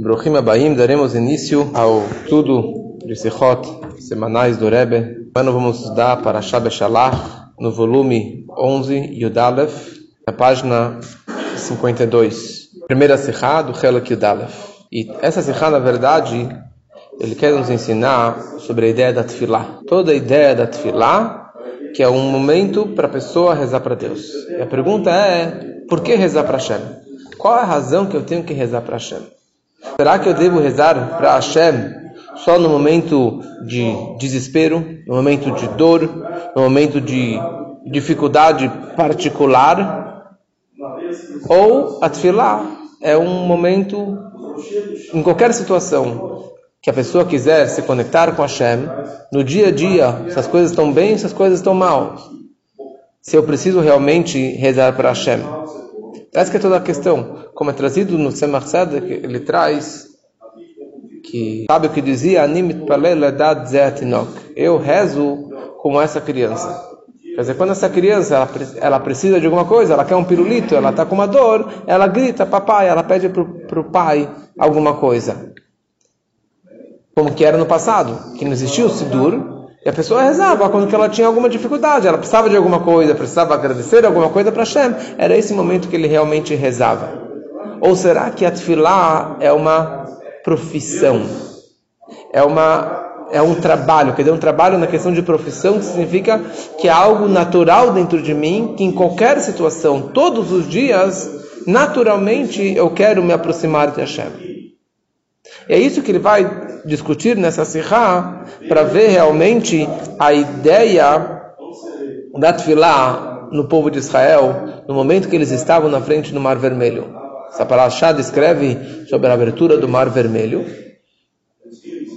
Bruhim Abaim, daremos início ao estudo de Sichot semanais do Rebbe. Ano vamos estudar para Shabbat Shalach, no volume 11, Yudalef, na página 52. Primeira Sichá do Helak Yudalef. E essa Sichá, na verdade, ele quer nos ensinar sobre a ideia da Tfilah. Toda a ideia da Tfilah, que é um momento para a pessoa rezar para Deus. E a pergunta é, por que rezar para Hashem? Qual é a razão que eu tenho que rezar para Hashem? Será que eu devo rezar para Hashem só no momento de desespero, no momento de dor, no momento de dificuldade particular? Ou a é um momento, em qualquer situação, que a pessoa quiser se conectar com Hashem, no dia a dia, se as coisas estão bem, se as coisas estão mal. Se eu preciso realmente rezar para Hashem. Essa que é toda a questão. Como é trazido no Tzemach Tzedek, ele traz que, sabe o que dizia? Animit Eu rezo como essa criança. Quer dizer, quando essa criança ela, ela precisa de alguma coisa, ela quer um pirulito, ela está com uma dor, ela grita, papai, ela pede para o pai alguma coisa. Como que era no passado, que não existia o Sidur, e a pessoa rezava quando ela tinha alguma dificuldade, ela precisava de alguma coisa, precisava agradecer alguma coisa para Hashem. Era esse momento que ele realmente rezava. Ou será que a é uma profissão? É uma é um trabalho, quer dizer, um trabalho na questão de profissão que significa que é algo natural dentro de mim, que em qualquer situação, todos os dias, naturalmente eu quero me aproximar de Hashem. E é isso que ele vai discutir nessa sirra para ver realmente a ideia da Tfilá no povo de Israel no momento que eles estavam na frente do Mar Vermelho. Essa palavra descreve sobre a abertura do Mar Vermelho.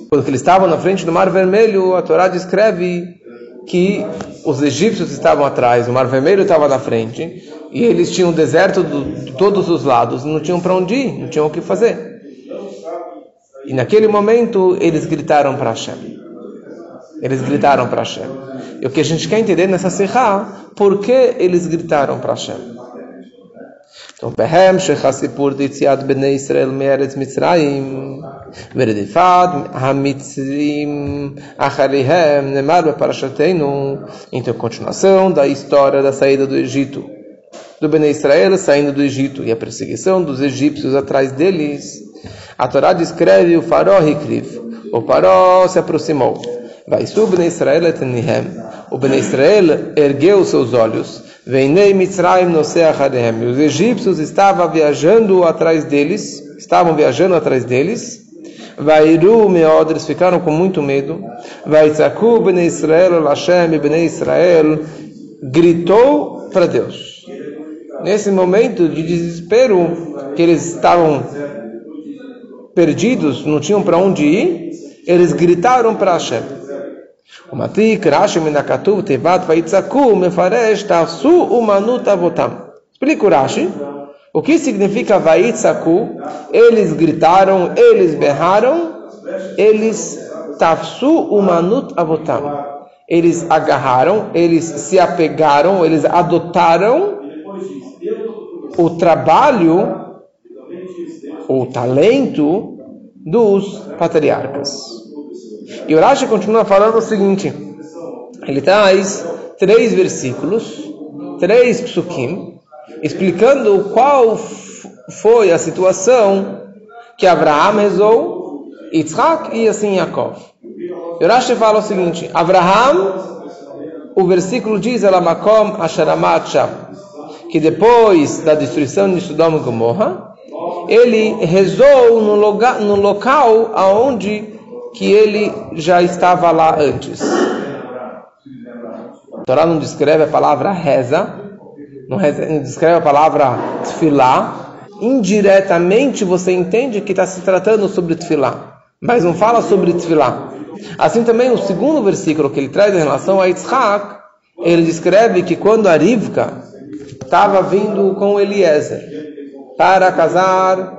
Quando eles estavam na frente do Mar Vermelho, a Torá descreve que os egípcios estavam atrás, o Mar Vermelho estava na frente, e eles tinham deserto de todos os lados, não tinham para onde ir, não tinham o que fazer. E naquele momento eles gritaram para Hashem. Eles gritaram para Hashem. E o que a gente quer entender nessa serra, por que eles gritaram para Hashem? Então, Behem, Shechasipur, Ditziad, Bnei Israel, Meretz, Mitzrayim, Veredifad, Hamitzrim, Acharihem, Nemar, Parashatenu. Então, continuação da história da saída do Egito do Bnei Israel saindo do Egito e a perseguição dos egípcios atrás deles a Torá descreve o faró Hikriv. O faró se aproximou. Vai subir Israel etenihem. O Ben Israel ergueu seus olhos. Veinei Mitzrayim noseacharem. Os egípcios estavam viajando atrás deles. Estavam viajando atrás deles. Vairu meod, ficaram com muito medo. Vaitzaku Ben Israel Hashem Ben Israel gritou para Deus. Nesse momento de desespero que eles estavam perdidos, não tinham para onde ir, eles gritaram para Hashem. O Matik, Rashi, Tevat. Explica o Rashi. O que significa Vaitzaku? Eles gritaram, eles berraram, eles Tafsu, Umanut, Avotam. Eles agarraram, eles se apegaram, eles adotaram o trabalho o talento dos patriarcas. E o Rashi continua falando o seguinte: ele traz três versículos, três psukim, explicando qual foi a situação que Abraão rezou, Yitzhak e assim Yaakov. E o Rashi fala o seguinte: Abraão, o versículo diz, Elamakom Asharamat que depois da destruição de Sodoma e Gomorra, ele rezou no, loga, no local aonde que ele já estava lá antes. A Torá não descreve a palavra reza, não, reza, não descreve a palavra tefilá. Indiretamente você entende que está se tratando sobre tefilá, mas não fala sobre tefilá. Assim também o segundo versículo que ele traz em relação a Yitzhak, ele descreve que quando a Rivka estava vindo com Eliezer, para casar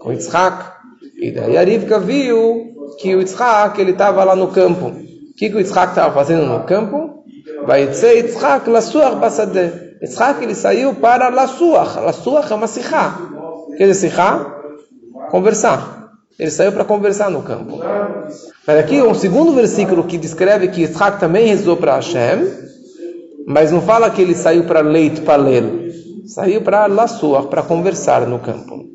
com Yitzhak. E daí a Rivka viu que o Yitzhak ele estava lá no campo. O que, que o Yitzhak estava fazendo no campo? Vai dizer Yitzhak lasuach basadeh. Yitzhak ele saiu para lasuach. Lasuach é uma sihá. O que é sihá? Conversar. Ele saiu para conversar no campo. Mas aqui um segundo versículo que descreve que Isaac também rezou para Hashem, mas não fala que ele saiu para leito para ler. Saiu para Lassuah, para conversar no campo.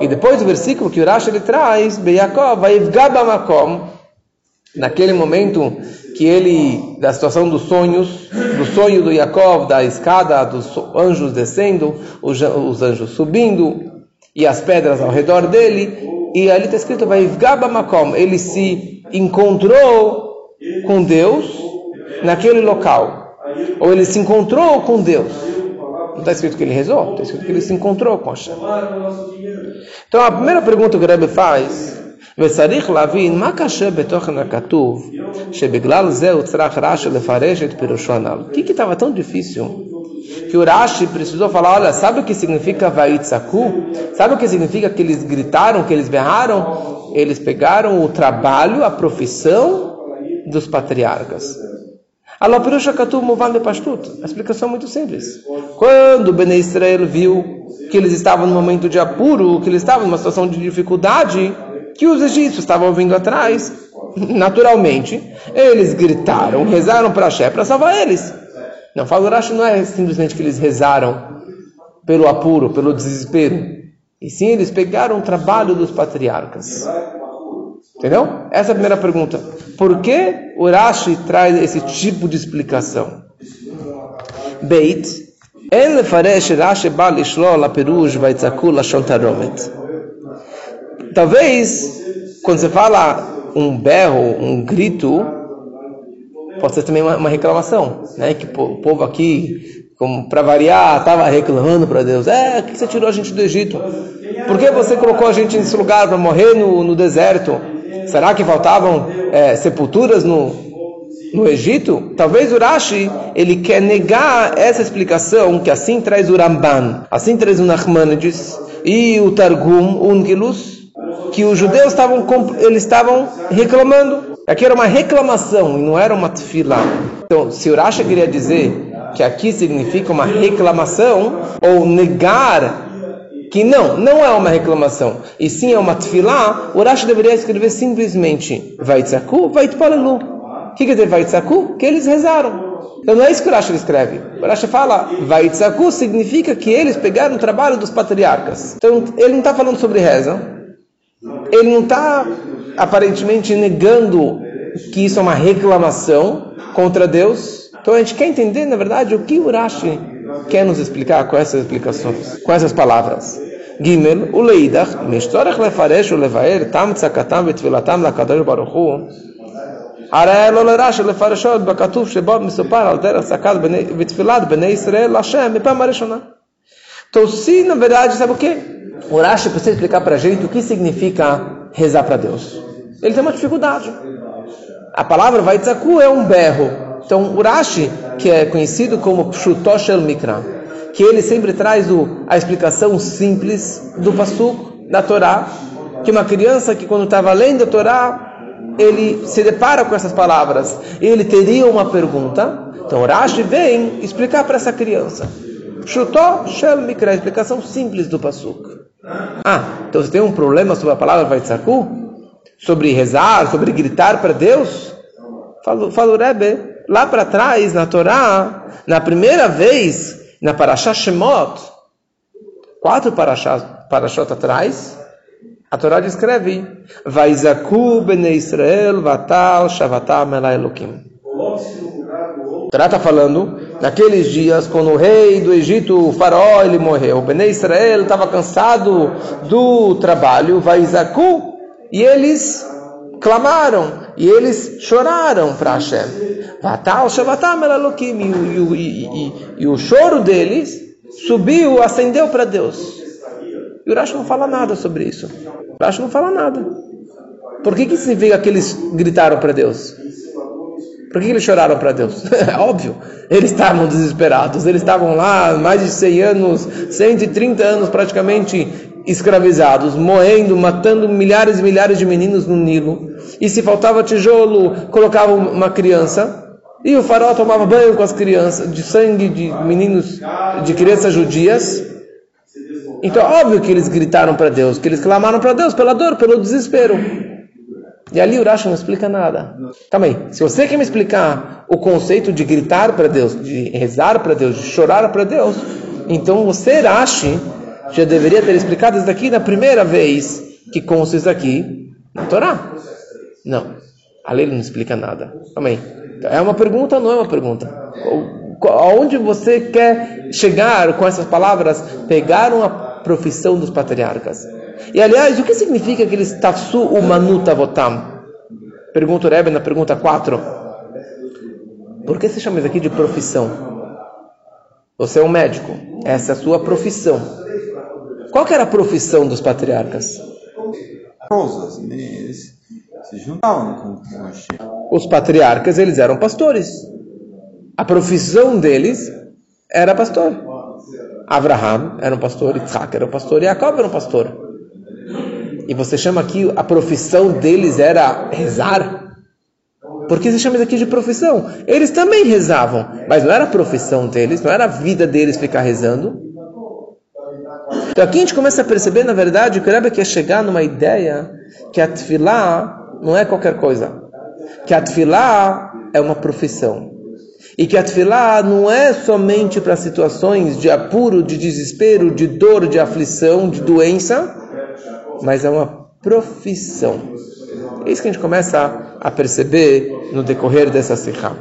E depois o versículo que o Rashi ele traz, Beyakov, Makom, naquele momento que ele, da situação dos sonhos, do sonho do Yaakov, da escada, dos anjos descendo, os, anjos subindo, e as pedras ao redor dele, e ali está escrito, Makom, ele se encontrou com Deus naquele local, ou ele se encontrou com Deus. Não está escrito que ele rezou, está escrito que ele se encontrou com Hashem. Então a primeira pergunta que o Rebbe faz וצריך להבין מה קשה בתוכן הכתוב, שבגלל זה הוא צריך רש"י לפרש את פירושו הנ"ל. O que estava tão difícil que o Rashi precisou falar, olha, sabe o que significa Vaitzaku? Sabe o que significa que eles gritaram, que eles berraram? Eles pegaram o trabalho, a profissão dos patriarcas. Alô, Pirusha Katu Movan de Pashtut. A explicação é muito simples. Quando Bene Israel viu que eles estavam no momento de apuro, que eles estavam numa situação de dificuldade, que os egípcios estavam vindo atrás, naturalmente, eles gritaram, rezaram para Hashem para salvar eles. Não, falo Rashi não é simplesmente que eles rezaram pelo apuro, pelo desespero. E sim, eles pegaram o trabalho dos patriarcas. Entendeu? Essa é a primeira pergunta. Por que o Rashi traz esse tipo de explicação? Beit, Rashi la perush la. Talvez, quando você fala um berro, um grito, pode ser também uma, uma reclamação, né? Que o povo aqui, como para variar, estava reclamando para Deus: É, que você tirou a gente do Egito? Por que você colocou a gente nesse lugar para morrer no, no deserto? Será que faltavam é, sepulturas no, no Egito? Talvez o Rashi ele quer negar essa explicação que assim traz o Ramban, assim traz o Nachmanides e o Targum, o Ungilus, que os judeus estavam, eles estavam reclamando. Aqui era uma reclamação e não era uma tefilá. Então, se o Rasha queria dizer que aqui significa uma reclamação ou negar que não, não é uma reclamação, e sim é uma tefilá, o Rashi deveria escrever simplesmente Vaitzaku, Vaitpalelu. O que quer dizer Vaitzaku? Que eles rezaram. Então não é isso que o Rashi escreve. O Rashi fala, Vaitzaku significa que eles pegaram o trabalho dos patriarcas. Então ele não está falando sobre reza, ele não está aparentemente negando que isso é uma reclamação contra Deus. Então a gente quer entender, na verdade, o que Urashi quer nos explicar com essas explicações, com essas palavras. Gimel, o leidach, משתורך לפרש ולבאר תם צעקתם ותפילתם לקדוש ברוך הוא, הרי לא לרש"י לפרשות בכתוב שבו מסופר על דרך צעקת ותפילת בני ישראל להשם מפעם הראשונה. Então, se na verdade, sabe o que? O Rashi precisa explicar para a gente o que significa rezar para Deus. Ele tem uma dificuldade. A palavra Vaitzaku é um berro. Então, o Rashi, que é conhecido como Pshutoshel Mikra, que ele sempre traz o, a explicação simples do Pasuk, da Torá, que uma criança que quando estava lendo a Torá, ele se depara com essas palavras, e ele teria uma pergunta, então o Rashi vem explicar para essa criança. Pshutó Shel Mikra, explicação simples do Pasuk. Ah, então você tem um problema sobre a palavra Vaitzaku? Sobre rezar, sobre gritar para Deus? Fala o Rebbe, lá para trás, na Torá, na primeira vez, na Parashá Shemot, quatro Parashá, Parashot atrás, a Torá descreve Vaizaku bene Israel vatal shavatam Elokim. Torá está falando, naqueles dias, quando o rei do Egito, o faraó, ele morreu, Bnei Israel estava cansado do trabalho, Vaizaku, e eles clamaram, e eles choraram para Hashem. Shavatam Elalokim, e, e, e, e o choro deles subiu, ascendeu para Deus. E o Rashi não fala nada sobre isso. O Rashi não fala nada. Por que, que significa que eles gritaram para Deus? Por que eles choraram para Deus? É óbvio, eles estavam desesperados, eles estavam lá mais de 100 anos, 130 anos praticamente escravizados, morrendo, matando milhares e milhares de meninos no Nilo. E se faltava tijolo, colocavam uma criança. E o faraó tomava banho com as crianças, de sangue de meninos, de crianças judias. Então, óbvio que eles gritaram para Deus, que eles clamaram para Deus pela dor, pelo desespero. E ali o Rashi não explica nada. Calma aí, se você quer me explicar o conceito de gritar para Deus, de rezar para Deus, de chorar para Deus, então você, Rashi, já deveria ter explicado isso daqui na primeira vez que consta isso aqui na Torá. Não, a lei não explica nada. Aí. É uma pergunta ou não é uma pergunta? Aonde você quer chegar com essas palavras? Pegaram a profissão dos patriarcas. E aliás, o que significa aqueles tafsu umanuta votam? Pergunta o Rebbe na pergunta 4. Por que se chama isso aqui de profissão? Você é um médico, essa é a sua profissão. Qual que era a profissão dos patriarcas? Eles se juntavam com Os patriarcas, eles eram pastores. A profissão deles era pastor. Abraham era um pastor, Isaac era um pastor, e Jacob era um pastor. E você chama aqui, a profissão deles era rezar? Por que você chama isso aqui de profissão? Eles também rezavam, mas não era a profissão deles, não era a vida deles ficar rezando. Então aqui a gente começa a perceber, na verdade, que o Rebbe quer chegar numa ideia que a tefilá não é qualquer coisa. Que a tefilá é uma profissão. E que a tefilá não é somente para situações de apuro, de desespero, de dor, de aflição, de doença, mas é uma profissão. É isso que a gente começa a perceber no decorrer dessa sikha.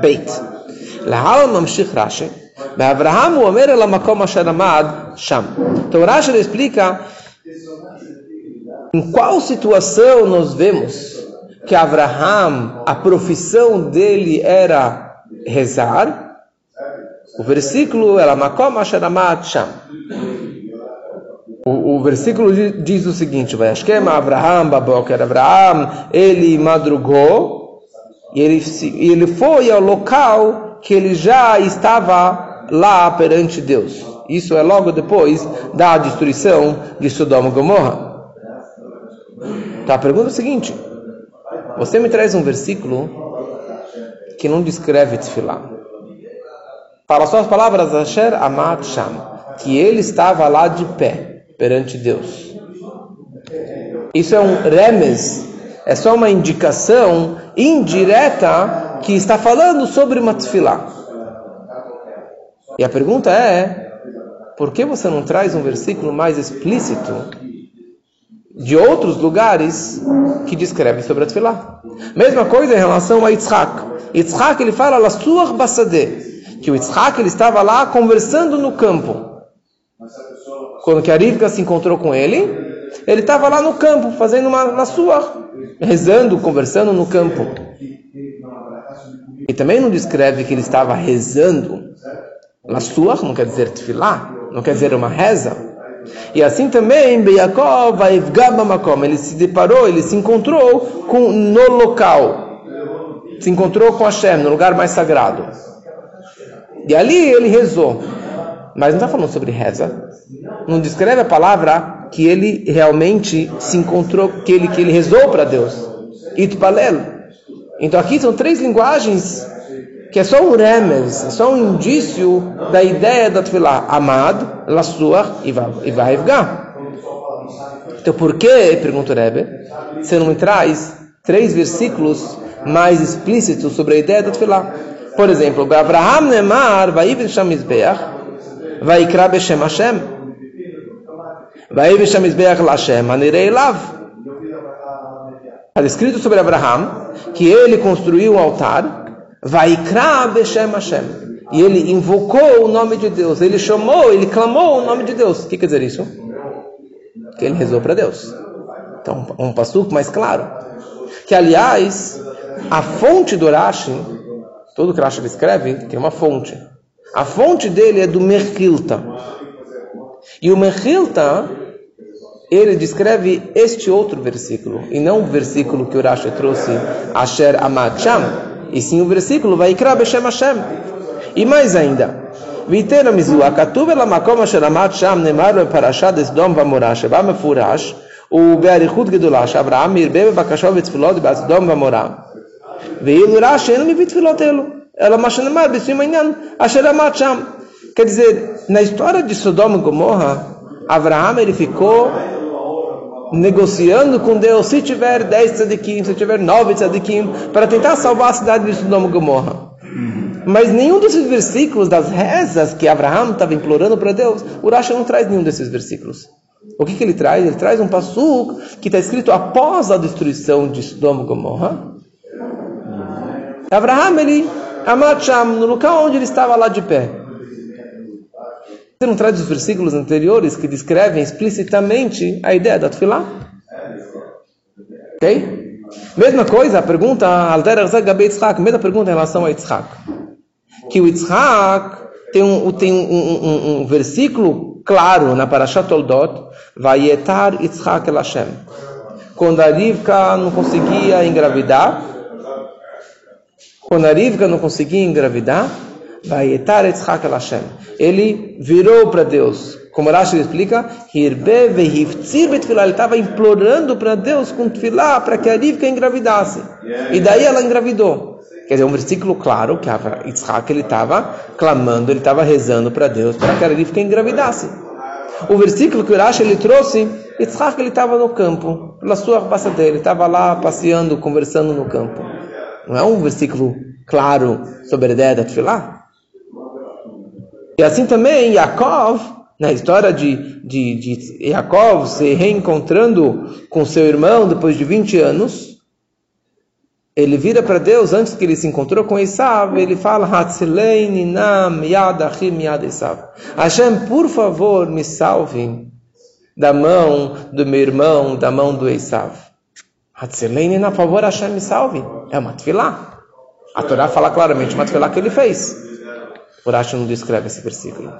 Beit. Lahal mamshich. Abraham omer el makom asher amad sham. Então Rashi explica em qual situação nós vemos que Abraham, a profissão dele era rezar. O versículo ela makom asheramat sham. O, o versículo diz o seguinte: Vayashkem Abraham baboker Abraham, ele madrugou e ele, ele foi ao local que ele já estava lá perante Deus. Isso é logo depois da destruição de Sodoma e Gomorra. Tá, a pergunta é a seguinte: você me traz um versículo que não descreve Tfilá. Fala só as palavras Asher Amat Sham, que ele estava lá de pé perante Deus. Isso é um remes, é só uma indicação indireta que está falando sobre uma Tfilá. E a pergunta é: por que você não traz um versículo mais explícito de outros lugares que descreve sobre a Tefilá. Mesma coisa em relação a Yitzhak. Yitzhak ele fala Lassuach Bassadeh, que o Yitzhak ele estava lá conversando no campo. Quando que a Rivka se encontrou com ele, ele estava lá no campo fazendo uma Lassuach, rezando, conversando no campo. E também não descreve que ele estava rezando. Lassuach não quer dizer Tefilá, não quer dizer uma reza. E assim também, Beyakov, Makom, ele se deparou, ele se encontrou com, no local, se encontrou com Hashem, no lugar mais sagrado. E ali ele rezou. Mas não está falando sobre reza. Não descreve a palavra que ele realmente se encontrou, que ele, que ele rezou para Deus. Itpalel. Então aqui são três linguagens que é só um remes, é só um indício da ideia da Tfilah. Amad, Lassuach e Vaivgá. Então por que, pergunta o Rebbe, você não me traz três versículos mais explícitos sobre a ideia da Tfilah? Por exemplo, Abraham Nemar, Vaiv Shamizbeach, Vaikra Beshem Hashem, Vaiv Shamizbeach Lashem, Anirei Lav. Está escrito sobre Abraham que ele construiu um altar Vaikra Beshem Hashem. E ele invocou o nome de Deus. Ele chamou, ele clamou o nome de Deus. O que quer dizer isso? Que ele rezou para Deus. Então, um passuco mais claro. Que, aliás, a fonte do Rashi, todo que Rashi escreve, tem uma fonte. A fonte dele é do Mechilta. E o Mechilta, ele descreve este outro versículo. E não o versículo que o Rashi trouxe, Asher Amad Sham e sim o versículo vai Vaikra Beshem Hashem. E mais ainda, ויתן המזוהה, כתוב אל המקום אשר עמד שם, נאמר בפרשת סדום ועמורה, שבה מפורש, ובאריכות גדולה, שאברהם ירבה בבקשו ותפילות בסדום ועמורה. ואילו רש"י אינו מביא תפילות אלו, אלא מה שנאמר בסיום העניין, אשר עמד שם. Quer dizer, na história de Sodoma e Gomorra, Abraham ele ficou negociando com Deus se tiver 10 tzadikim, se tiver 9 tzadikim, para tentar salvar a cidade de Sodoma e Gomorra. Mas nenhum desses versículos das rezas que Abraão estava implorando para Deus, o Rashi não traz nenhum desses versículos. O que, que ele traz? Ele traz um passuk que está escrito após a destruição de Sodoma e Gomorra. Abraão, ele, Amat Sham, no local onde ele estava lá de pé. Você não traz os versículos anteriores que descrevem explicitamente a ideia da Tfilah? Ok? Mesma coisa, a pergunta, mesma pergunta em relação a Yitzhak. Que o Yitzhak tem um, tem um, um, um versículo claro na Parashat Toldot, Vayetar Yitzhak El Hashem. Quando a Rivka não conseguia engravidar, quando a Rivka não conseguia engravidar, Ele virou para Deus. Como Rashi explica, ele estava implorando para Deus com tefilá para que a Rivka engravidasse. E daí ela engravidou. Quer dizer, um versículo claro que Yitzhak ele estava clamando, ele estava rezando para Deus para que a Rivka engravidasse. O versículo que o Rashi ele trouxe, Yitzhak ele estava no campo, pela sua passadeira, ele estava lá passeando, conversando no campo. Não é um versículo claro sobre a ideia da tefilá? E assim também Yaakov, na história de, de, de Yaakov se reencontrando com seu irmão depois de 20 anos, ele vira para Deus antes que ele se encontrou com Esav, ele fala, Nam Yad Achim Yad Esav. Hashem, por favor, me salve da mão do meu irmão, da mão do Esav. Hatzelein, na favor, Hashem me salve. É uma tefilá. A Torá fala claramente uma tefilá que ele fez. Urashi não descreve esse versículo.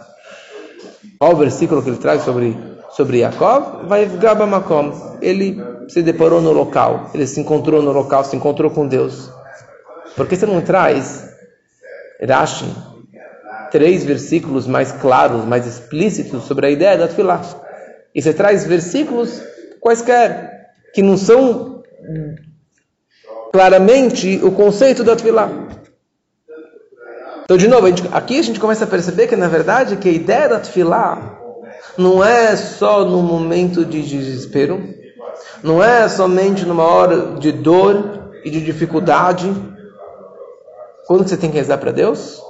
Qual o versículo que ele traz sobre, sobre Yaakov? Vai Gabamakom. Ele se deparou no local, ele se encontrou no local, se encontrou com Deus. Por que você não traz, Rashi, três versículos mais claros, mais explícitos sobre a ideia da Tfilah? E você traz versículos quaisquer, que não são claramente o conceito da Tfilah. Então, de novo, a gente, aqui a gente começa a perceber que, na verdade, que a ideia da tefilá não é só no momento de desespero, não é somente numa hora de dor e de dificuldade. Quando você tem que rezar para Deus?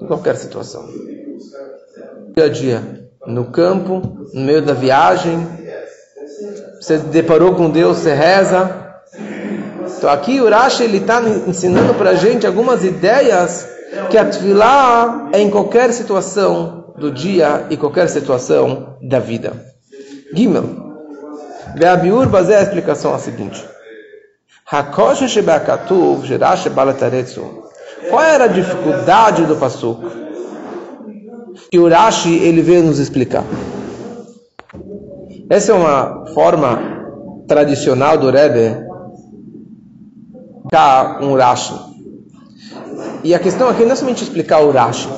Em qualquer situação. Dia a dia, no campo, no meio da viagem, você deparou com Deus, você reza. Então aqui o Rashi ele está ensinando para a gente algumas ideias que a Tfilah é em qualquer situação do dia e qualquer situação da vida. Gimel. Beabiur baseia é a explicação a seguinte. Qual era a dificuldade do Pasuk? Que o Rashi ele veio nos explicar. Essa é uma forma tradicional do Rebbe dar um Rashi. E a questão aqui não é somente explicar o Rashi.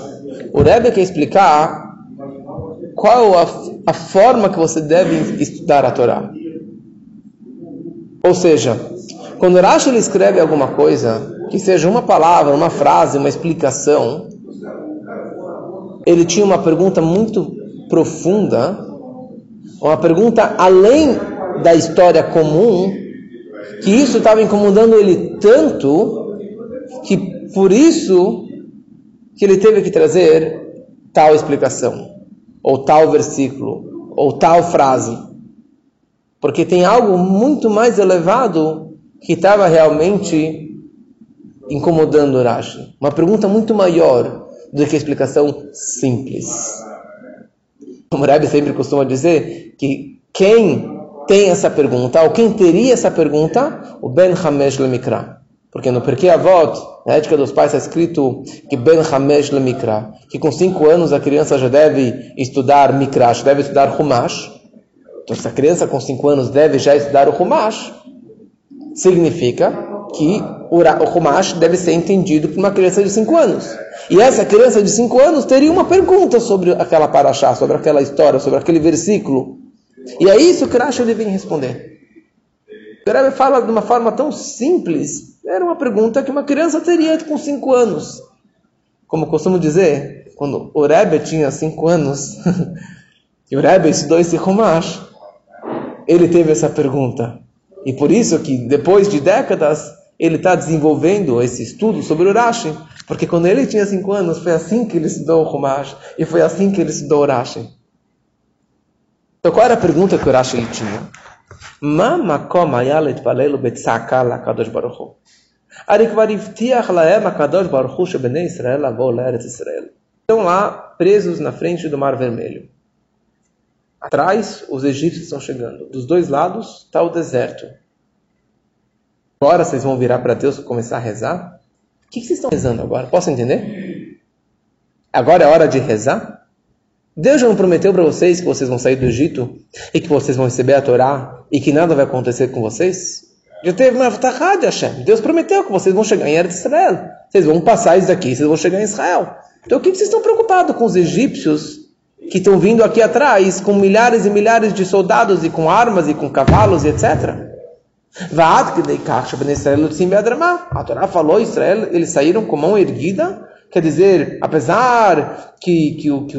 O Rebbe quer explicar qual a, a forma que você deve estudar a Torá. Ou seja, quando o Rashi ele escreve alguma coisa, que seja uma palavra, uma frase, uma explicação, ele tinha uma pergunta muito profunda, uma pergunta além da história comum, que isso estava incomodando ele tanto que por isso que ele teve que trazer tal explicação, ou tal versículo, ou tal frase. Porque tem algo muito mais elevado que estava realmente incomodando Rashi. Uma pergunta muito maior do que a explicação simples. O Rebbe sempre costuma dizer que quem tem essa pergunta, ou quem teria essa pergunta, o Ben Hamesh Lemikra. Porque no Perkei Avot, na ética dos pais, está escrito que Ben Hamesh le Mikra, que com cinco anos a criança já deve estudar Mikra, já deve estudar Humash. Então, se a criança com cinco anos deve já estudar o Humash, significa que o Humash deve ser entendido por uma criança de cinco anos. E essa criança de cinco anos teria uma pergunta sobre aquela paraxá, sobre aquela história, sobre aquele versículo. E é isso que Rashi deve responder. O Rebbe fala de uma forma tão simples era uma pergunta que uma criança teria com 5 anos. Como costumo dizer, quando o Rebbe tinha 5 anos, e o Rebbe estudou esse Romash, ele teve essa pergunta. E por isso que depois de décadas ele está desenvolvendo esse estudo sobre o Rashi, porque quando ele tinha 5 anos foi assim que ele estudou o Romash e foi assim que ele estudou o Rashi. Então qual era a pergunta que o Rashi tinha? Mama koma yalet palelo betzakala kadosh baruchu. Estão lá presos na frente do Mar Vermelho. Atrás, os egípcios estão chegando. Dos dois lados está o deserto. Agora vocês vão virar para Deus e começar a rezar? O que vocês estão rezando agora? Posso entender? Agora é hora de rezar? Deus já não prometeu para vocês que vocês vão sair do Egito e que vocês vão receber a Torá e que nada vai acontecer com vocês? Já teve uma de Hashem. Deus prometeu que vocês vão chegar em Eretz Israel. Vocês vão passar isso daqui, vocês vão chegar em Israel. Então o que vocês estão preocupados com os egípcios que estão vindo aqui atrás com milhares e milhares de soldados e com armas e com cavalos e etc. A Torá falou, Israel, eles saíram com mão erguida, quer dizer, apesar que, que, que,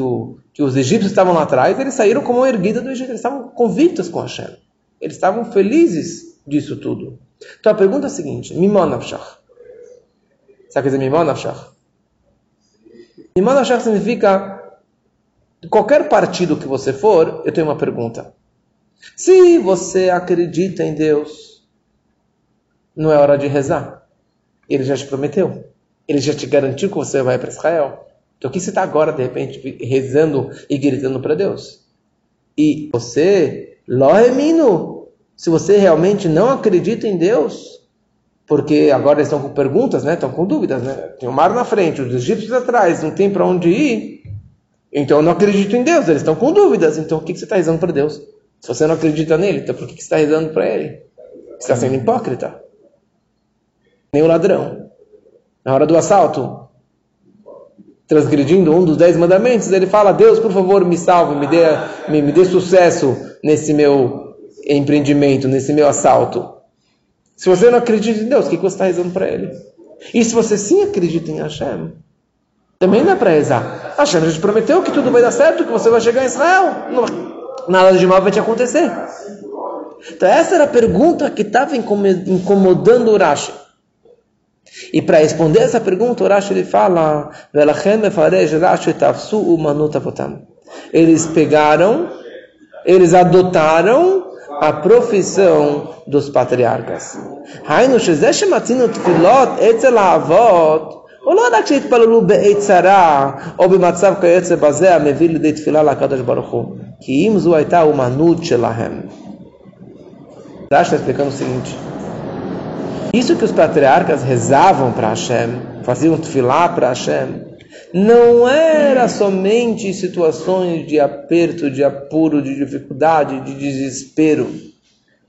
que os egípcios estavam lá atrás, eles saíram com mão erguida do Egito, eles estavam convictos com Hashem. Eles estavam felizes disso tudo. Então a pergunta é a seguinte: Mimonavshach. Sabe o que dizer Mimonavshach? Mimonavshach significa qualquer partido que você for, eu tenho uma pergunta. Se você acredita em Deus, não é hora de rezar. Ele já te prometeu. Ele já te garantiu que você vai para Israel. Então, o que você está agora, de repente, rezando e gritando para Deus? E você, Lohemino, se você realmente não acredita em Deus, porque agora eles estão com perguntas, né? estão com dúvidas, né? tem o mar na frente, os egípcios atrás, não tem para onde ir. Então, eu não acredito em Deus, eles estão com dúvidas. Então, o que você está rezando para Deus? Se você não acredita nele, então por que você está rezando para ele? Você está sendo hipócrita. Nem o ladrão. Na hora do assalto, transgredindo um dos dez mandamentos, ele fala: Deus, por favor, me salve, me dê, me, me dê sucesso nesse meu empreendimento, nesse meu assalto. Se você não acredita em Deus, o que você está rezando para Ele? E se você sim acredita em Hashem, também não é para rezar. Hashem já te prometeu que tudo vai dar certo, que você vai chegar em Israel. Nada de mal vai te acontecer. Então essa era a pergunta que estava incomodando o Rashi. E para responder essa pergunta, o Rashi ele fala: Eles pegaram, eles adotaram a profissão dos patriarcas. או לא רק שהתפללו בעת צרה או במצב כיוצא בזה המביא לידי תפילה לקדוש ברוך הוא, כי אם זו הייתה האומנות שלהם. Rashi está explicando o seguinte: Isso que os patriarcas rezavam para Hashem, faziam tefilá para Hashem, não era somente situações de aperto, de apuro, de dificuldade, de desespero,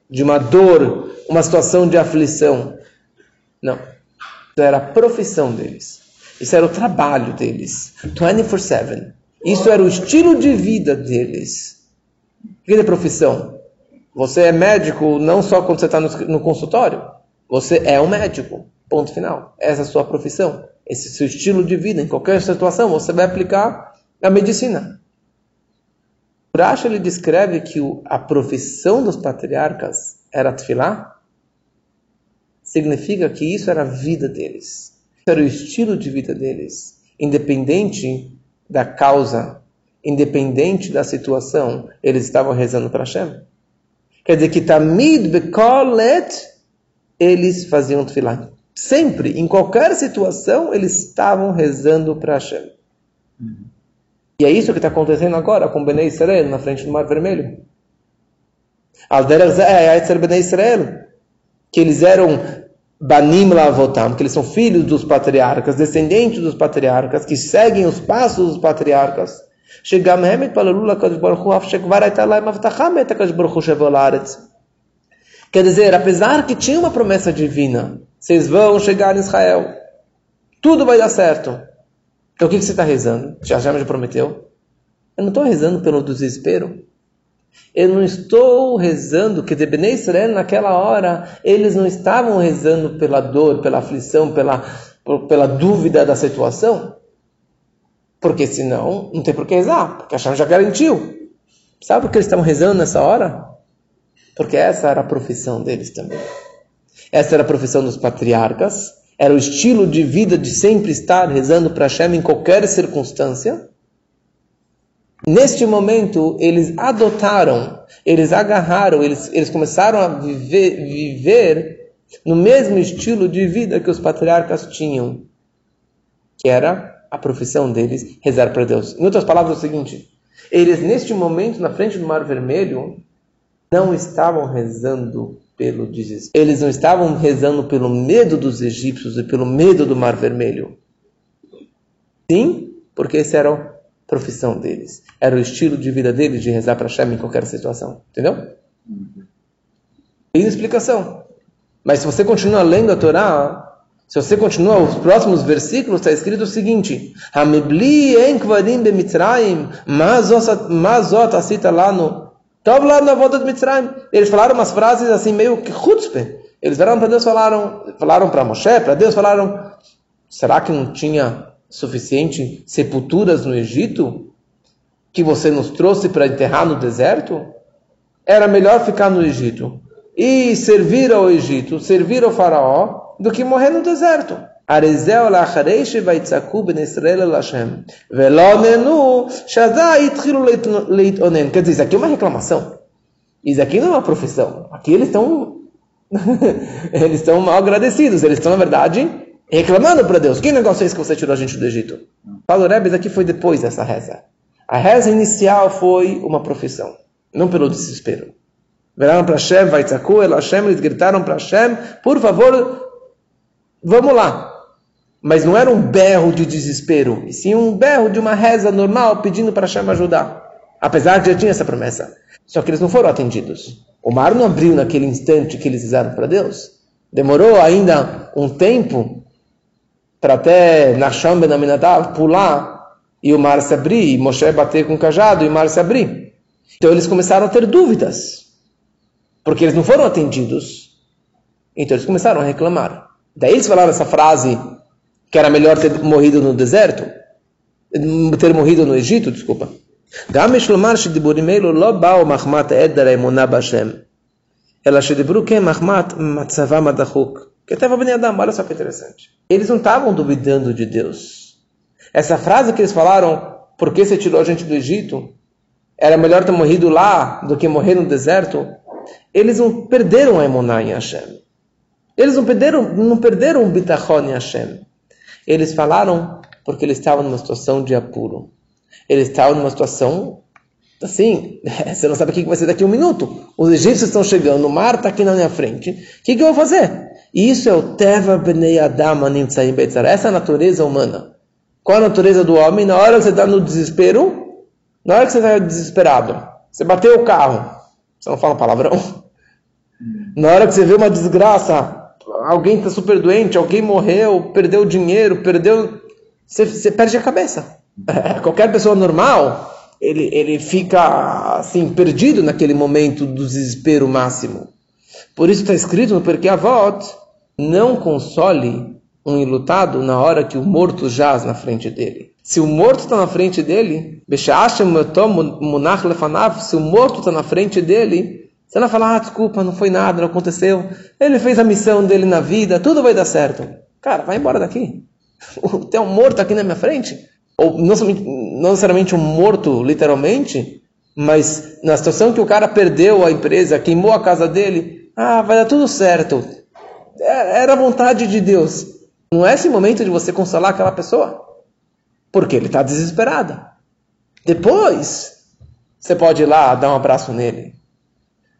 de uma dor, uma situação de aflição. Não. Isso era a profissão deles. Isso era o trabalho deles. 24-7. Isso era o estilo de vida deles. O que é profissão? Você é médico não só quando você está no consultório. Você é um médico. Ponto final. Essa é a sua profissão. Esse seu estilo de vida. Em qualquer situação, você vai aplicar a medicina. Urash ele descreve que a profissão dos patriarcas era tefilá, significa que isso era a vida deles. Era o estilo de vida deles. Independente da causa, independente da situação, eles estavam rezando para Hashem. Quer dizer que Tamid Bekolet, eles faziam tefilá. Sempre, em qualquer situação, eles estavam rezando para Hashem. Uhum. E é isso que está acontecendo agora com Bnei Israel na frente do Mar Vermelho. Zeh Bnei Israel que eles eram Banim Lavotam, que eles são filhos dos patriarcas, descendentes dos patriarcas, que seguem os passos dos patriarcas. Quer dizer, apesar que tinha uma promessa divina, vocês vão chegar em Israel, tudo vai dar certo. Então o que você está rezando? Já já prometeu? Eu não estou rezando pelo desespero. Eu não estou rezando, que de Israel naquela hora, eles não estavam rezando pela dor, pela aflição, pela, pela dúvida da situação. Porque senão, não tem por que rezar, porque a Hashem já garantiu. Sabe por que eles estavam rezando nessa hora? Porque essa era a profissão deles também. Essa era a profissão dos patriarcas, era o estilo de vida de sempre estar rezando para Hashem em qualquer circunstância. Neste momento, eles adotaram, eles agarraram, eles, eles começaram a viver, viver no mesmo estilo de vida que os patriarcas tinham, que era a profissão deles, rezar para Deus. Em outras palavras, é o seguinte: eles, neste momento, na frente do Mar Vermelho, não estavam rezando pelo desespero. Eles não estavam rezando pelo medo dos egípcios e pelo medo do Mar Vermelho. Sim, porque essa era a profissão deles. Era o estilo de vida deles de rezar para Hashem em qualquer situação. Entendeu? Tem explicação. Mas se você continua lendo a Torá, se você continua os próximos versículos, está escrito o seguinte: Hamibli enkvarim bemitzrayim, mazot asita lá no Tov lá na volta de Mitzrayim. Eles falaram umas frases assim meio que chutzpe. Eles vieram para Deus, falaram, falaram para Moshe, para Deus, falaram: será que não tinha suficiente sepulturas no Egito que você nos trouxe para enterrar no deserto? Era melhor ficar no Egito e servir ao Egito, servir ao faraó, do que morrer no deserto. Arezel lachareish vaitzaku ben Israel Lashem. Velonenu shazá itchilu leitonen. Quer dizer, isso aqui é uma reclamação. Isso aqui não é uma profissão. Aqui eles estão eles estão mal agradecidos. Eles estão, na verdade, reclamando para Deus. Que negócio é esse que você tirou a gente do Egito? Paulo Isso aqui foi depois dessa reza. A reza inicial foi uma profissão. Não pelo desespero. Viraram para Hashem, Vaitzaku, El Hashem, eles gritaram para Hashem, por favor, vamos lá, mas não era um berro de desespero, e sim um berro de uma reza normal pedindo para Hashem ajudar. Apesar de já tinha essa promessa. Só que eles não foram atendidos. O mar não abriu naquele instante que eles rezaram para Deus. Demorou ainda um tempo para até Nasham Ben Aminadav pular e o mar se abrir, e Moshe bater com o cajado e o mar se abrir. Então eles começaram a ter dúvidas, porque eles não foram atendidos. Então eles começaram a reclamar. Daí eles falaram essa frase que era melhor ter morrido no deserto, ter morrido no Egito, desculpa. Que estava olha só que interessante. Eles não estavam duvidando de Deus. Essa frase que eles falaram, por que você tirou a gente do Egito? Era melhor ter morrido lá do que morrer no deserto. Eles não perderam a Emuná em Hashem. Eles não perderam, não perderam o Bitachon em Hashem. Eles falaram porque eles estavam numa situação de apuro. Eles estavam numa situação assim, você não sabe o que vai ser daqui a um minuto. Os egípcios estão chegando, o mar está aqui na minha frente. O que, que eu vou fazer? Isso é o Teva Bnei Adam Nimtzaim Beitzara. Essa é a natureza humana. Qual a natureza do homem? Na hora que você está no desespero, na hora que você está desesperado, você bateu o carro, você não fala palavrão. Na hora que você vê uma desgraça, alguém está super doente, alguém morreu, perdeu dinheiro, perdeu. Você, perde a cabeça. Qualquer pessoa normal, ele, ele fica assim, perdido naquele momento do desespero máximo. Por isso está escrito no Perkei Avot, não console um ilutado na hora que o morto jaz na frente dele. Se o morto está na frente dele, se o morto está na frente dele, não vai falar, ah, desculpa, não foi nada, não aconteceu. Ele fez a missão dele na vida, tudo vai dar certo. Cara, vai embora daqui. Tem um morto aqui na minha frente. Ou não, não necessariamente um morto, literalmente, mas na situação que o cara perdeu a empresa, queimou a casa dele, ah, vai dar tudo certo. É, era a vontade de Deus. Não é esse momento de você consolar aquela pessoa. Porque ele está desesperado. Depois, você pode ir lá dar um abraço nele.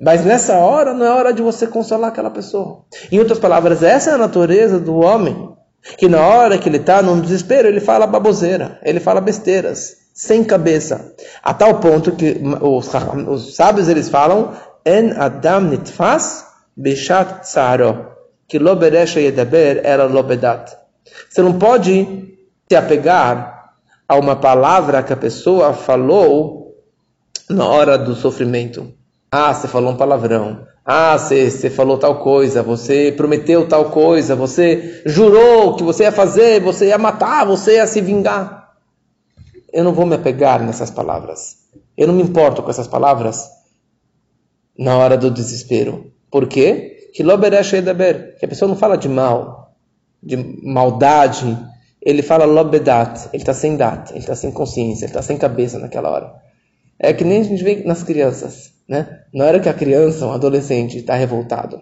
Mas nessa hora não é hora de você consolar aquela pessoa. Em outras palavras, essa é a natureza do homem. Que na hora que ele está num desespero, ele fala baboseira, ele fala besteiras, sem cabeça. A tal ponto que os, os sábios eles falam: En Adam nitfas beshat tsaro, que loberesha yedaber era lobedat. Você não pode se apegar a uma palavra que a pessoa falou na hora do sofrimento. Ah, você falou um palavrão. Ah, você, você falou tal coisa, você prometeu tal coisa, você jurou que você ia fazer, você ia matar, você ia se vingar. Eu não vou me apegar nessas palavras. Eu não me importo com essas palavras na hora do desespero. Por qué? Que que a pessoa não fala de mal, de maldade, ele fala lobedat, ele está sem dat, ele está sem consciência, ele está sem cabeça naquela hora. É que nem a gente vê nas crianças, né? Na hora que a criança, um adolescente, está revoltado,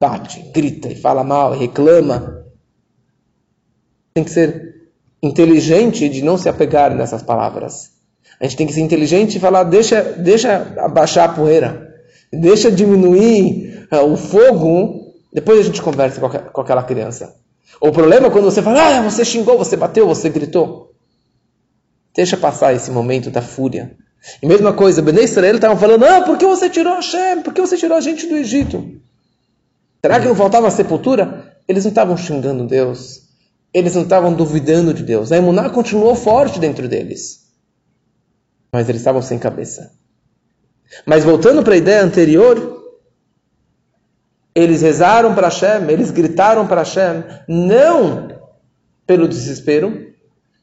bate, grita e fala mal, e reclama, tem que ser inteligente de não se apegar nessas palavras. A gente tem que ser inteligente e falar, deixa, deixa abaixar a poeira, deixa diminuir uh, o fogo, depois a gente conversa com, com aquela criança. O problema é quando você fala, ah, você xingou, você bateu, você gritou. Deixa passar esse momento da fúria. E mesma coisa, Bnei Israel estavam falando, ah, por que você tirou Hashem? Por que você tirou a gente do Egito? Será que não faltava sepultura? Eles não estavam xingando Deus. Eles não estavam duvidando de Deus. A imuná continuou forte dentro deles. Mas eles estavam sem cabeça. Mas voltando para a ideia anterior, eles rezaram para Hashem, eles gritaram para Hashem, não pelo desespero,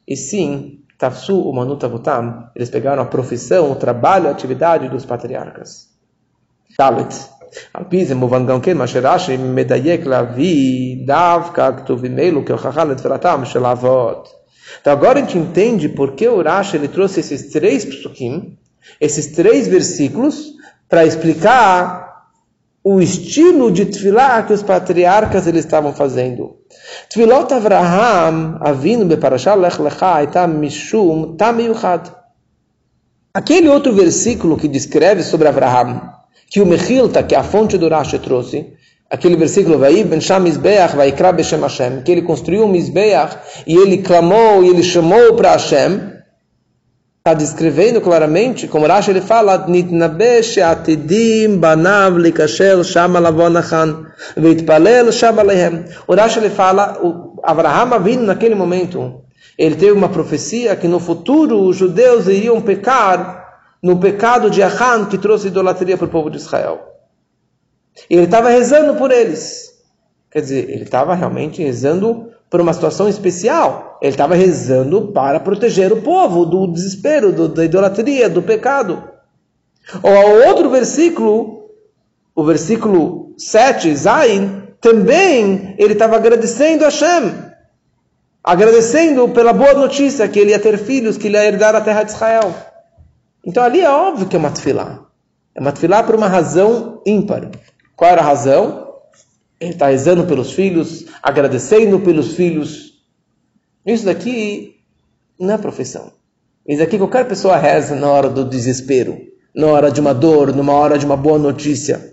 e sim, Tafsu umanutavutam, eles pegaram a profissão, o trabalho, a atividade dos patriarcas. Dalit, Al pi ze muvan gam ken ma medayek lavi davka ktuvim que o chachal letveratam shel avot. Então agora a gente entende por que o Rashi ele trouxe esses três psukim, esses três versículos, para explicar o estilo de tefilá que os patriarcas eles estavam fazendo. Tefilot Avraham, avinu beparashah lech lecha, eta mishum tamiyuchad. Aquele outro versículo que descreve sobre Avraham, que o Mechilta, que é a fonte do Rashi, trouxe, aquele versículo, vai ben sham mizbeach, vai beshem Hashem, que ele construiu um mizbeach, e ele clamou, e ele chamou para Hashem, está descrevendo claramente, como Rashi ele fala, Nitnabesh atidim banav likashel shama lavonachan veitpalel shama lehem. O Rashi ele fala, o Abraham vindo naquele momento, ele teve uma profecia que no futuro os judeus iriam pecar no pecado de Achan que trouxe idolatria para o povo de Israel. E ele estava rezando por eles. Quer dizer, ele estava realmente rezando por uma situação especial. Ele estava rezando para proteger o povo do desespero, do, da idolatria, do pecado. Ou outro versículo, o versículo 7, Zain, também ele estava agradecendo a Hashem, agradecendo pela boa notícia que ele ia ter filhos, que ele ia herdar a terra de Israel. Então ali é óbvio que é uma tefilá. É uma tefilá por uma razão ímpar. Qual era a razão? Ele está rezando pelos filhos, agradecendo pelos filhos. Isso daqui não é profissão. Isso daqui qualquer pessoa reza na hora do desespero, na hora de uma dor, numa hora de uma boa notícia.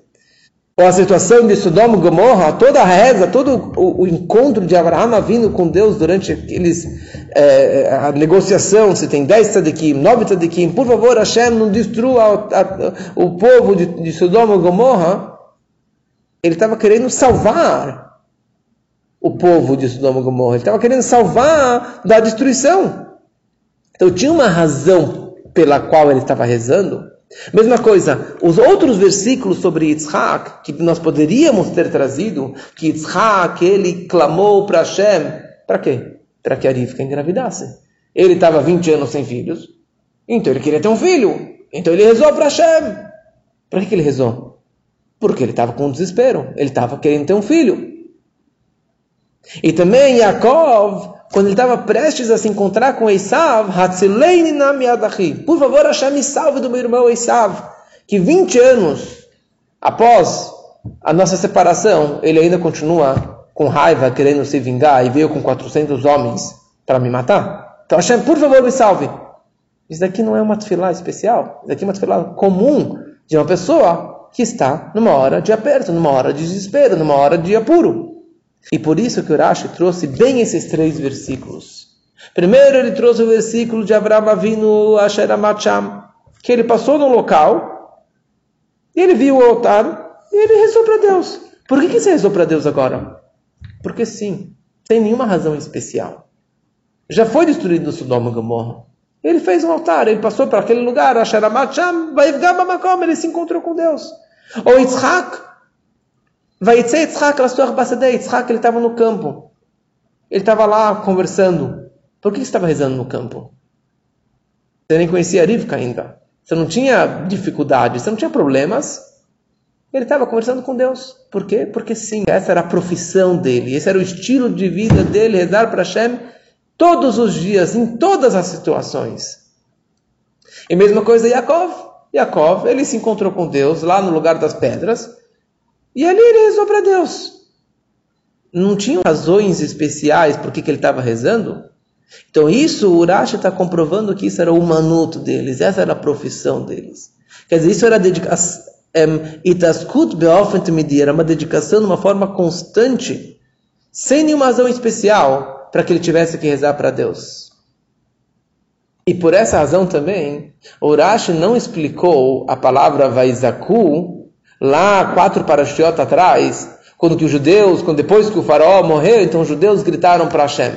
Ou a situação de Sodoma e Gomorra, toda a reza, todo o, o, encontro de Abraão vindo com Deus durante aqueles, é, a negociação, se tem 10 tzadikim, 9 tzadikim, por favor, Hashem, não destrua a, a, o povo de, de Sodoma e Gomorra. Ele estava querendo salvar o povo de Sodoma e Gomorra. Ele estava querendo salvar da destruição. Então tinha uma razão pela qual ele estava rezando. Mesma coisa, os outros versículos sobre Yitzhak, que nós poderíamos ter trazido, que Yitzhak, ele clamou para Hashem, para quê? Para que Arifka engravidasse. Ele estava 20 anos sem filhos, então ele queria ter um filho. Então ele rezou para Hashem. Para que ele rezou? Porque ele estava com desespero. Ele estava querendo ter um filho. E também Yaakov, quando ele estava prestes a se encontrar com Esav, por favor, Hashem me salve do meu irmão Esav, que 20 anos após a nossa separação, ele ainda continua com raiva, querendo se vingar, e veio com 400 homens para me matar. Então Hashem, por favor, me salve. Isso daqui não é uma tefilá especial, isso daqui é uma tefilá comum de uma pessoa que está numa hora de aperto, numa hora de desespero, numa hora de apuro. E por isso que o Rashi trouxe bem esses três versículos. Primeiro ele trouxe o versículo de Abraham Avinu Asher Amacham, que ele passou no local, e ele viu o altar, e ele rezou para Deus. Por que, que você rezou para Deus agora? Porque sim, sem nenhuma razão especial. Já foi destruído o Sodoma e Gomorra. Ele fez um altar, ele passou para aquele lugar, Asher Amacham, ele se encontrou com Deus. Ou Yitzhak, Vai Yitzhak, Yitzhak, ele estava no campo. Ele estava lá conversando. Por que estava rezando no campo? Você nem conhecia Rivka ainda. Você não tinha dificuldades, você não tinha problemas. Ele estava conversando com Deus. Por quê? Porque sim, essa era a profissão dele, esse era o estilo de vida dele, rezar para Hashem todos os dias, em todas as situações. E mesma coisa Yaakov. Yaakov, ele se encontrou com Deus lá no lugar das pedras, e ali ele rezou para Deus. Não tinha razões especiais por que, que ele estava rezando? Então isso, o Urashi está comprovando que isso era o manuto deles, essa era a profissão deles. Quer dizer, isso era dedicação, beofen medir, era uma dedicação de uma forma constante, sem nenhuma razão especial para que ele tivesse que rezar para Deus. E por essa razão também, Urashi não explicou a palavra vaizaku lá quatro parashiot atrás, quando que os judeus, quando depois que o faraó morreu, então os judeus gritaram para Hashem.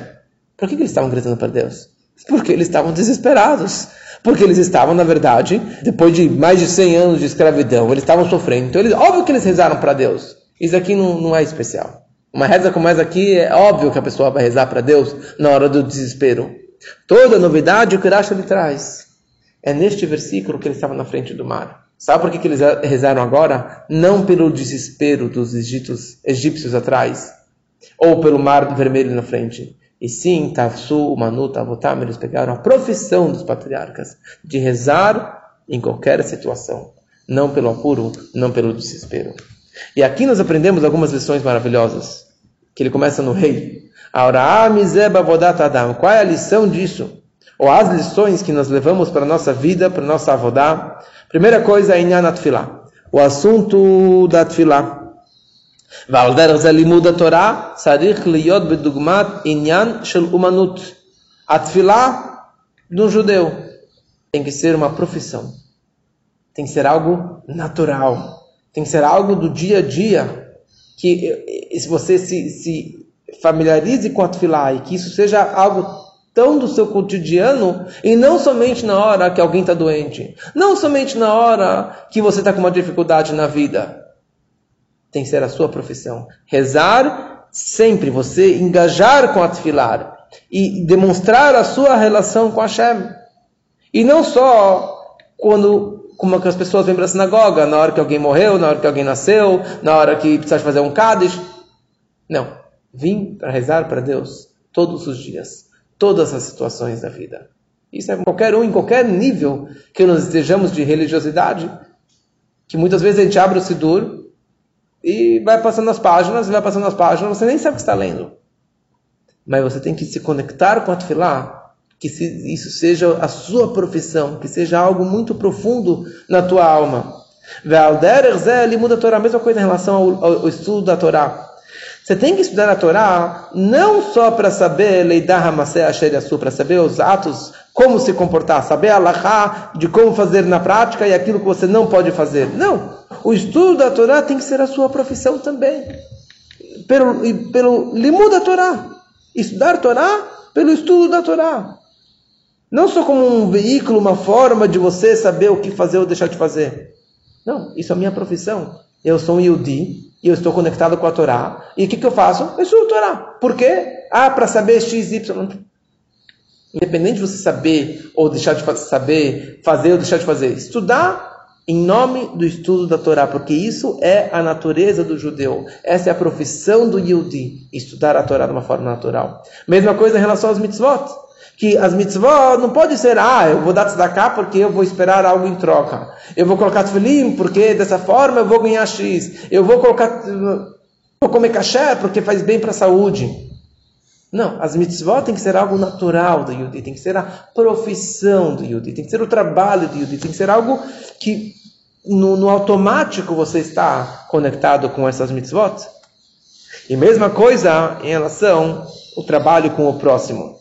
Por que, que eles estavam gritando para Deus? Porque eles estavam desesperados. Porque eles estavam, na verdade, depois de mais de 100 anos de escravidão, eles estavam sofrendo. Então, eles, óbvio que eles rezaram para Deus. Isso aqui não, não é especial. Uma reza como essa aqui, é óbvio que a pessoa vai rezar para Deus na hora do desespero. Toda novidade o que Rashi lhe traz. É neste versículo que eles estavam na frente do mar. Sabe por que, que eles rezaram agora? Não pelo desespero dos egípcios, egípcios atrás, ou pelo mar vermelho na frente. E sim, Tafsu, Manu, Tavotam, eles pegaram a profissão dos patriarcas de rezar em qualquer situação. Não pelo apuro, não pelo desespero. E aqui nós aprendemos algumas lições maravilhosas. Que ele começa no rei. Qual é a lição disso? Ou as lições que nós levamos para a nossa vida, para a nossa avodá? Primeira coisa é Inyan Atfilah. O assunto da Atfilah. ועל דרך זה לימוד התורה צריך להיות בדוגמת עניין של אומנות. התפילה do judeu tem que ser uma profissão. Tem que ser algo natural. Tem que ser algo do dia a dia. Que se você se, se familiarize com a tefilá e que isso seja algo tão do seu cotidiano e não somente na hora que alguém está doente. Não somente na hora que você está com uma dificuldade na vida tem que ser a sua profissão. Rezar sempre, você engajar com a tefilar e demonstrar a sua relação com Hashem. E não só quando, como as pessoas vêm para a sinagoga, na hora que alguém morreu, na hora que alguém nasceu, na hora que precisa fazer um Kaddish. Não. Vim para rezar para Deus todos os dias, todas as situações da vida. Isso é qualquer um, em qualquer nível que nós estejamos de religiosidade, que muitas vezes a gente abre o Sidur e vai passando as páginas, vai passando as páginas, você nem sabe o que está lendo. Mas você tem que se conectar com a Tefilá, que isso seja a sua profissão, que seja algo muito profundo na tua alma. Ele muda a Torá, a mesma coisa em relação ao, ao estudo da Torá. Você tem que estudar a Torá não só para saber Leidar Hamaseh Asher para saber os atos, como se comportar, saber a de como fazer na prática e aquilo que você não pode fazer. Não o estudo da Torá tem que ser a sua profissão também. Pelo, pelo limud da Torá. Estudar Torá pelo estudo da Torá. Não só como um veículo, uma forma de você saber o que fazer ou deixar de fazer. Não, isso é a minha profissão. Eu sou um Yudi e eu estou conectado com a Torá. E o que, que eu faço? Eu estudo a Torá. Por quê? Ah, para saber X, Y. Independente de você saber ou deixar de saber, fazer ou deixar de fazer. Estudar em nome do estudo da Torá, porque isso é a natureza do judeu. Essa é a profissão do Yudi, estudar a Torá de uma forma natural. Mesma coisa em relação às mitzvot. Que as mitzvot não pode ser, ah, eu vou dar tzedakah porque eu vou esperar algo em troca. Eu vou colocar tefilim porque dessa forma eu vou ganhar X. Eu vou colocar, vou comer kasher porque faz bem para a saúde. Não, as mitzvot tem que ser algo natural do Yudi, tem que ser a profissão do Yudi, tem que ser o trabalho do Yudi, tem que ser algo que no, no automático você está conectado com essas mitzvot. E mesma coisa em relação ao trabalho com o próximo.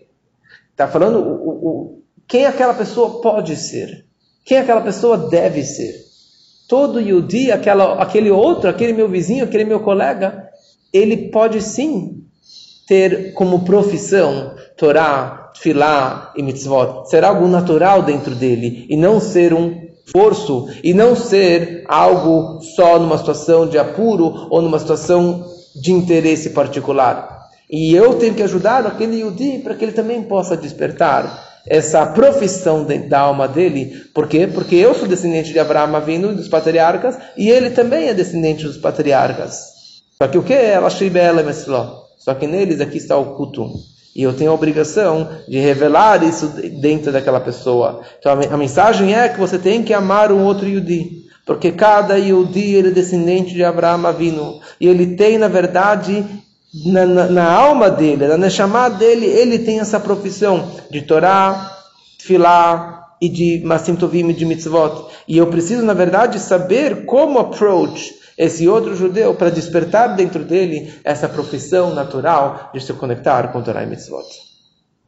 Está falando o, o, quem aquela pessoa pode ser, quem aquela pessoa deve ser. Todo Yudi, aquela, aquele outro, aquele meu vizinho, aquele meu colega, ele pode sim ter como profissão Torá, Filá e Mitzvot. Ser algo natural dentro dele e não ser um esforço e não ser algo só numa situação de apuro ou numa situação de interesse particular. E eu tenho que ajudar aquele Yudi para que ele também possa despertar essa profissão da alma dele. Por quê? Porque eu sou descendente de Abraão vindo dos patriarcas e ele também é descendente dos patriarcas. Só que o que é Só que neles aqui está o Kutum. E eu tenho a obrigação de revelar isso dentro daquela pessoa. Então a mensagem é que você tem que amar um outro Yudi. Porque cada Yudi ele é descendente de Abraão Avinu. E ele tem, na verdade, na, na, na alma dele, na Neshama dele, ele tem essa profissão de Torá, Filá e de Masim Tovim e de Mitzvot. E eu preciso, na verdade, saber como approach esse outro judeu para despertar dentro dele essa profissão natural de se conectar com Torá e Mitzvot.